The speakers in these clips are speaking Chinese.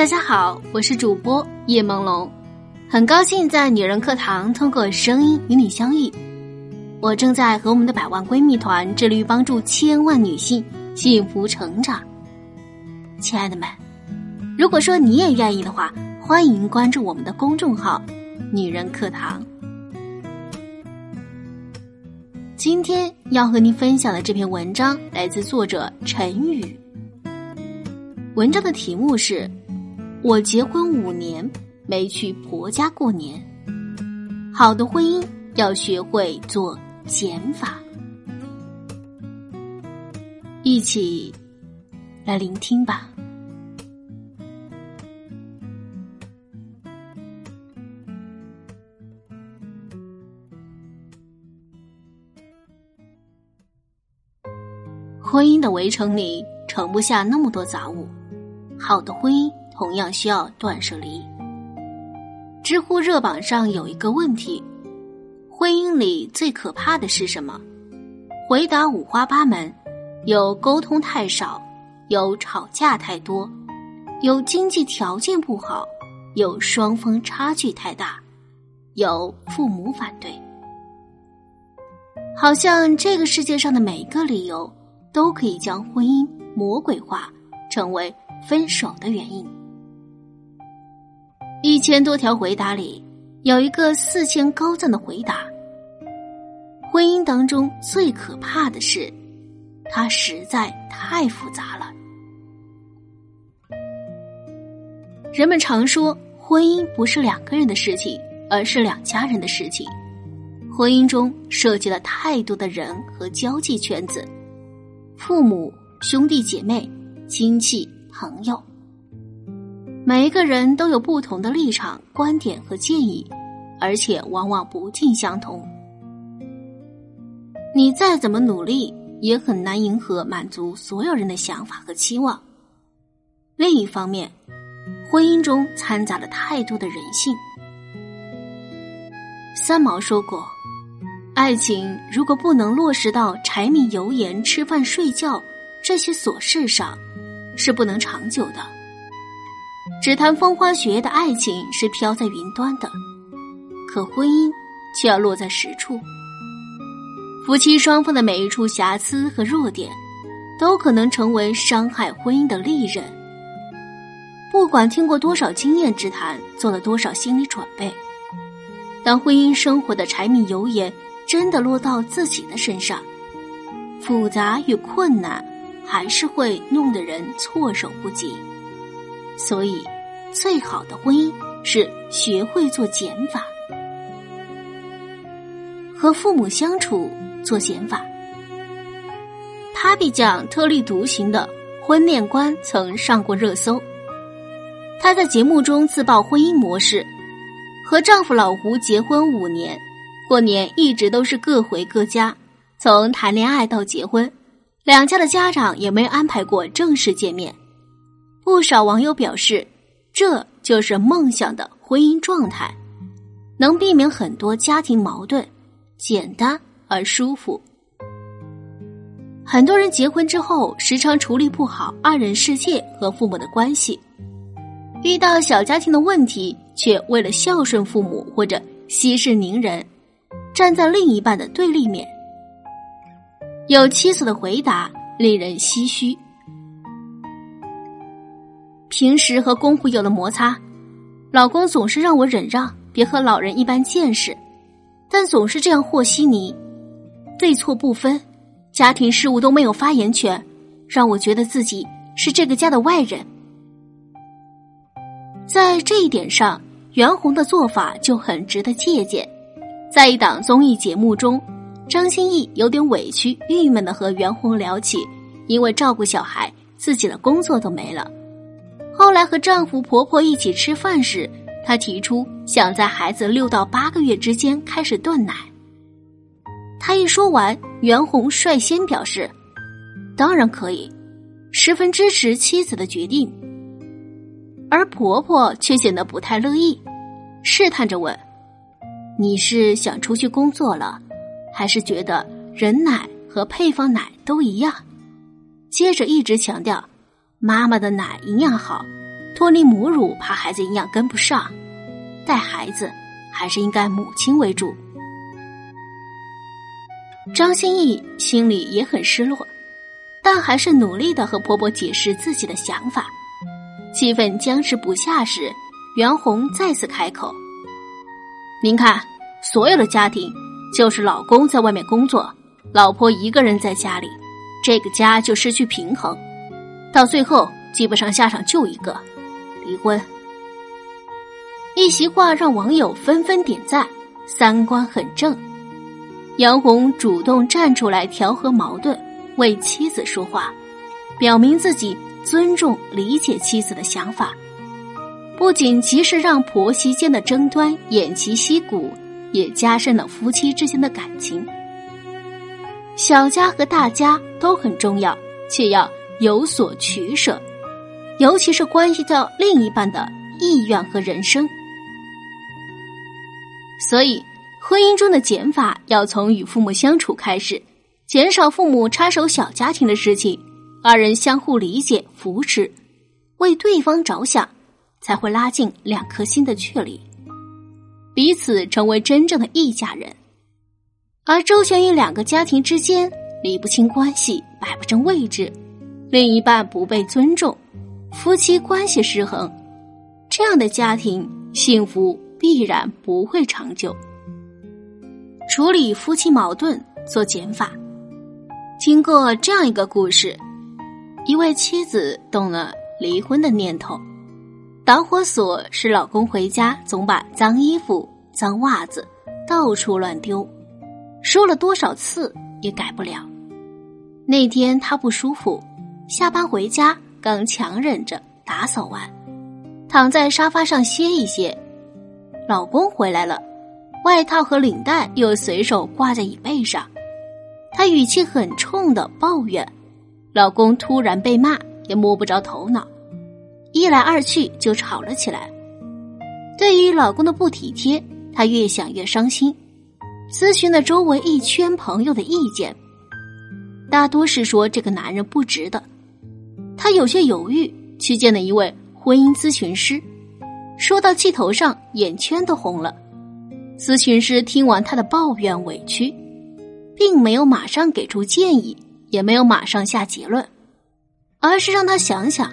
大家好，我是主播叶朦胧，很高兴在女人课堂通过声音与你相遇。我正在和我们的百万闺蜜团致力于帮助千万女性幸福成长。亲爱的们，如果说你也愿意的话，欢迎关注我们的公众号“女人课堂”。今天要和您分享的这篇文章来自作者陈宇。文章的题目是。我结婚五年，没去婆家过年。好的婚姻要学会做减法，一起来聆听吧。婚姻的围城里盛不下那么多杂物，好的婚姻。同样需要断舍离。知乎热榜上有一个问题：婚姻里最可怕的是什么？回答五花八门，有沟通太少，有吵架太多，有经济条件不好，有双方差距太大，有父母反对。好像这个世界上的每一个理由，都可以将婚姻魔鬼化，成为分手的原因。一千多条回答里，有一个四千高赞的回答：婚姻当中最可怕的是，它实在太复杂了。人们常说，婚姻不是两个人的事情，而是两家人的事情。婚姻中涉及了太多的人和交际圈子，父母、兄弟姐妹、亲戚、朋友。每一个人都有不同的立场、观点和建议，而且往往不尽相同。你再怎么努力，也很难迎合、满足所有人的想法和期望。另一方面，婚姻中掺杂了太多的人性。三毛说过：“爱情如果不能落实到柴米油盐、吃饭睡觉这些琐事上，是不能长久的。”只谈风花雪月的爱情是飘在云端的，可婚姻却要落在实处。夫妻双方的每一处瑕疵和弱点，都可能成为伤害婚姻的利刃。不管听过多少经验之谈，做了多少心理准备，当婚姻生活的柴米油盐真的落到自己的身上，复杂与困难还是会弄得人措手不及。所以，最好的婚姻是学会做减法，和父母相处做减法。Papi 酱特立独行的婚恋观曾上过热搜。她在节目中自曝婚姻模式：和丈夫老胡结婚五年，过年一直都是各回各家，从谈恋爱到结婚，两家的家长也没安排过正式见面。不少网友表示，这就是梦想的婚姻状态，能避免很多家庭矛盾，简单而舒服。很多人结婚之后，时常处理不好二人世界和父母的关系，遇到小家庭的问题，却为了孝顺父母或者息事宁人，站在另一半的对立面。有妻子的回答令人唏嘘。平时和公婆有了摩擦，老公总是让我忍让，别和老人一般见识，但总是这样和稀泥，对错不分，家庭事务都没有发言权，让我觉得自己是这个家的外人。在这一点上，袁弘的做法就很值得借鉴。在一档综艺节目中，张歆艺有点委屈、郁闷的和袁弘聊起，因为照顾小孩，自己的工作都没了。后来和丈夫婆婆一起吃饭时，她提出想在孩子六到八个月之间开始断奶。她一说完，袁弘率先表示：“当然可以，十分支持妻子的决定。”而婆婆却显得不太乐意，试探着问：“你是想出去工作了，还是觉得人奶和配方奶都一样？”接着一直强调。妈妈的奶营养好，脱离母乳，怕孩子营养跟不上，带孩子还是应该母亲为主。张歆艺心里也很失落，但还是努力的和婆婆解释自己的想法。气氛僵持不下时，袁弘再次开口：“您看，所有的家庭就是老公在外面工作，老婆一个人在家里，这个家就失去平衡，到最后基本上下场就一个离婚。”一席话让网友纷纷点赞，三观很正。杨红主动站出来调和矛盾，为妻子说话，表明自己。尊重、理解妻子的想法，不仅及时让婆媳间的争端偃旗息鼓，也加深了夫妻之间的感情。小家和大家都很重要，却要有所取舍，尤其是关系到另一半的意愿和人生。所以，婚姻中的减法要从与父母相处开始，减少父母插手小家庭的事情。二人相互理解、扶持，为对方着想，才会拉近两颗心的距离，彼此成为真正的一家人。而周旋于两个家庭之间，理不清关系，摆不正位置，另一半不被尊重，夫妻关系失衡，这样的家庭幸福必然不会长久。处理夫妻矛盾，做减法。经过这样一个故事。一位妻子动了离婚的念头，导火索是老公回家总把脏衣服、脏袜子到处乱丢，说了多少次也改不了。那天他不舒服，下班回家刚强忍着打扫完，躺在沙发上歇一歇，老公回来了，外套和领带又随手挂在椅背上，他语气很冲的抱怨。老公突然被骂，也摸不着头脑，一来二去就吵了起来。对于老公的不体贴，她越想越伤心，咨询了周围一圈朋友的意见，大多是说这个男人不值得。她有些犹豫，去见了一位婚姻咨询师，说到气头上，眼圈都红了。咨询师听完她的抱怨委屈，并没有马上给出建议。也没有马上下结论，而是让他想想，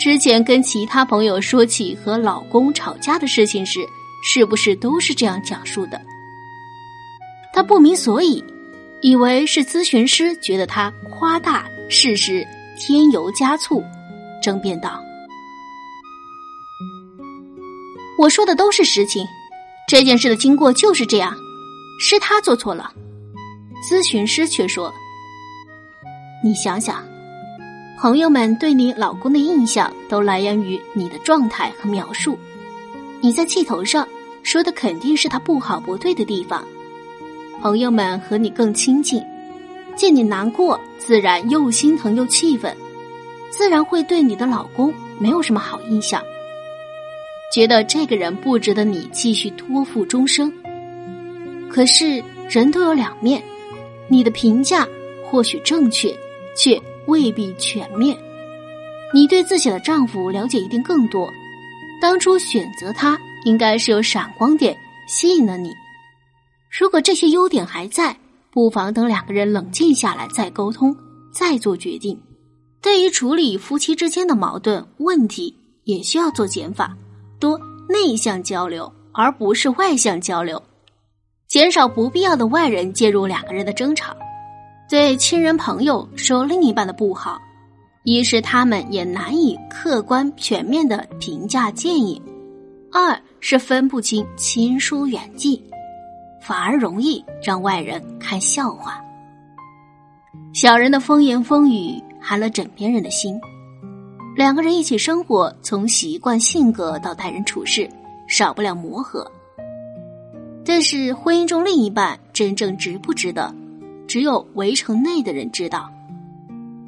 之前跟其他朋友说起和老公吵架的事情时，是不是都是这样讲述的？他不明所以，以为是咨询师觉得他夸大事实，添油加醋，争辩道：“我说的都是实情，这件事的经过就是这样，是他做错了。”咨询师却说。你想想，朋友们对你老公的印象都来源于你的状态和描述。你在气头上说的肯定是他不好不对的地方。朋友们和你更亲近，见你难过，自然又心疼又气愤，自然会对你的老公没有什么好印象，觉得这个人不值得你继续托付终生。可是人都有两面，你的评价或许正确。却未必全面。你对自己的丈夫了解一定更多，当初选择他应该是有闪光点吸引了你。如果这些优点还在，不妨等两个人冷静下来再沟通，再做决定。对于处理夫妻之间的矛盾问题，也需要做减法，多内向交流，而不是外向交流，减少不必要的外人介入两个人的争吵。对亲人朋友说另一半的不好，一是他们也难以客观全面的评价建议，二是分不清亲疏远近，反而容易让外人看笑话。小人的风言风语寒了枕边人的心。两个人一起生活，从习惯、性格到待人处事，少不了磨合。但是婚姻中另一半真正值不值得？只有围城内的人知道。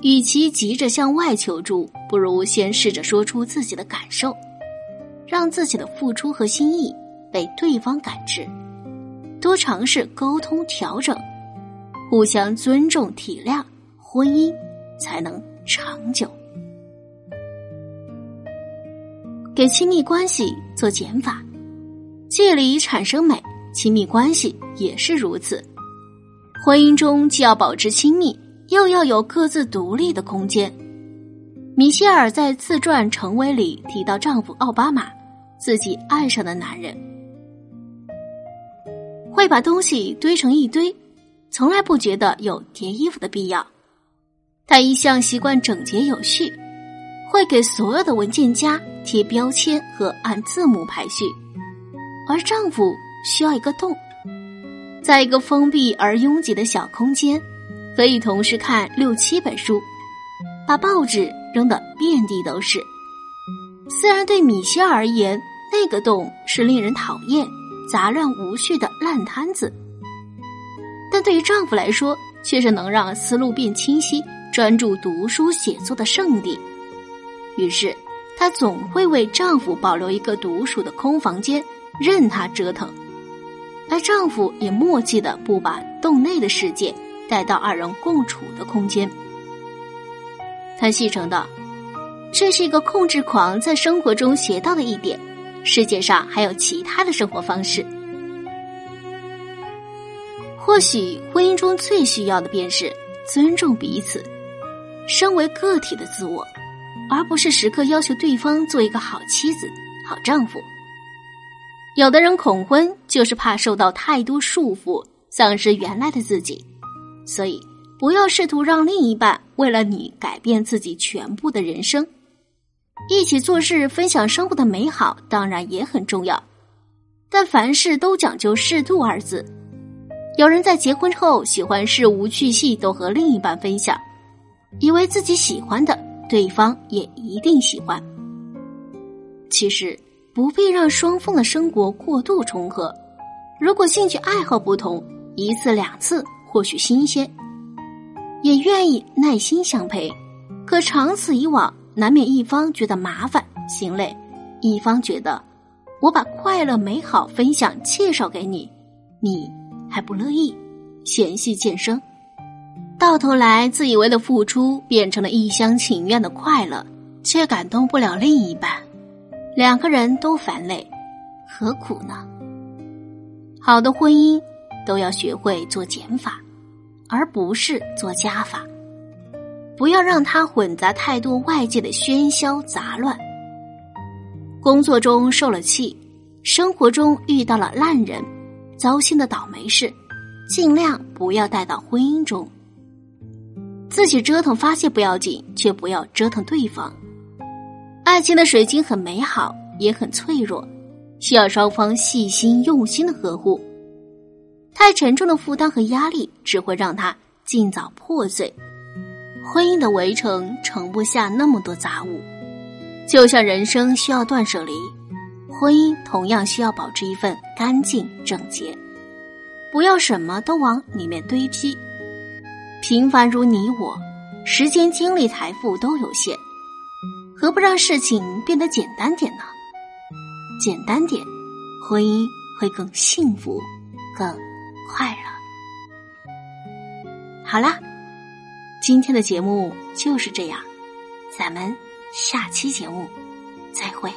与其急着向外求助，不如先试着说出自己的感受，让自己的付出和心意被对方感知。多尝试沟通调整，互相尊重体谅，婚姻才能长久。给亲密关系做减法，距离产生美，亲密关系也是如此。婚姻中既要保持亲密，又要有各自独立的空间。米歇尔在自传《成为》里提到，丈夫奥巴马自己爱上的男人会把东西堆成一堆，从来不觉得有叠衣服的必要。他一向习惯整洁有序。会给所有的文件夹贴标签和按字母排序，而丈夫需要一个洞，在一个封闭而拥挤的小空间，可以同时看六七本书，把报纸扔得遍地都是。虽然对米歇尔而言，那个洞是令人讨厌、杂乱无序的烂摊子，但对于丈夫来说，却是能让思路变清晰、专注读书写作的圣地。于是，她总会为丈夫保留一个独属的空房间，任他折腾。而丈夫也默契的不把洞内的世界带到二人共处的空间。他戏称道：“这是一个控制狂在生活中学到的一点。世界上还有其他的生活方式。或许婚姻中最需要的便是尊重彼此，身为个体的自我。”而不是时刻要求对方做一个好妻子、好丈夫。有的人恐婚，就是怕受到太多束缚，丧失原来的自己。所以，不要试图让另一半为了你改变自己全部的人生。一起做事、分享生活的美好，当然也很重要。但凡事都讲究适度二字。有人在结婚后喜欢事无巨细都和另一半分享，以为自己喜欢的。对方也一定喜欢。其实不必让双方的生活过度重合。如果兴趣爱好不同，一次两次或许新鲜，也愿意耐心相陪。可长此以往，难免一方觉得麻烦心累，一方觉得我把快乐美好分享介绍给你，你还不乐意，嫌隙渐生。到头来，自以为的付出变成了一厢情愿的快乐，却感动不了另一半，两个人都烦累，何苦呢？好的婚姻都要学会做减法，而不是做加法，不要让它混杂太多外界的喧嚣杂乱。工作中受了气，生活中遇到了烂人，糟心的倒霉事，尽量不要带到婚姻中。自己折腾发泄不要紧，却不要折腾对方。爱情的水晶很美好，也很脆弱，需要双方细心用心的呵护。太沉重的负担和压力，只会让它尽早破碎。婚姻的围城盛不下那么多杂物，就像人生需要断舍离，婚姻同样需要保持一份干净整洁，不要什么都往里面堆积。平凡如你我，时间、精力、财富都有限，何不让事情变得简单点呢？简单点，婚姻会更幸福、更快乐。好啦，今天的节目就是这样，咱们下期节目再会。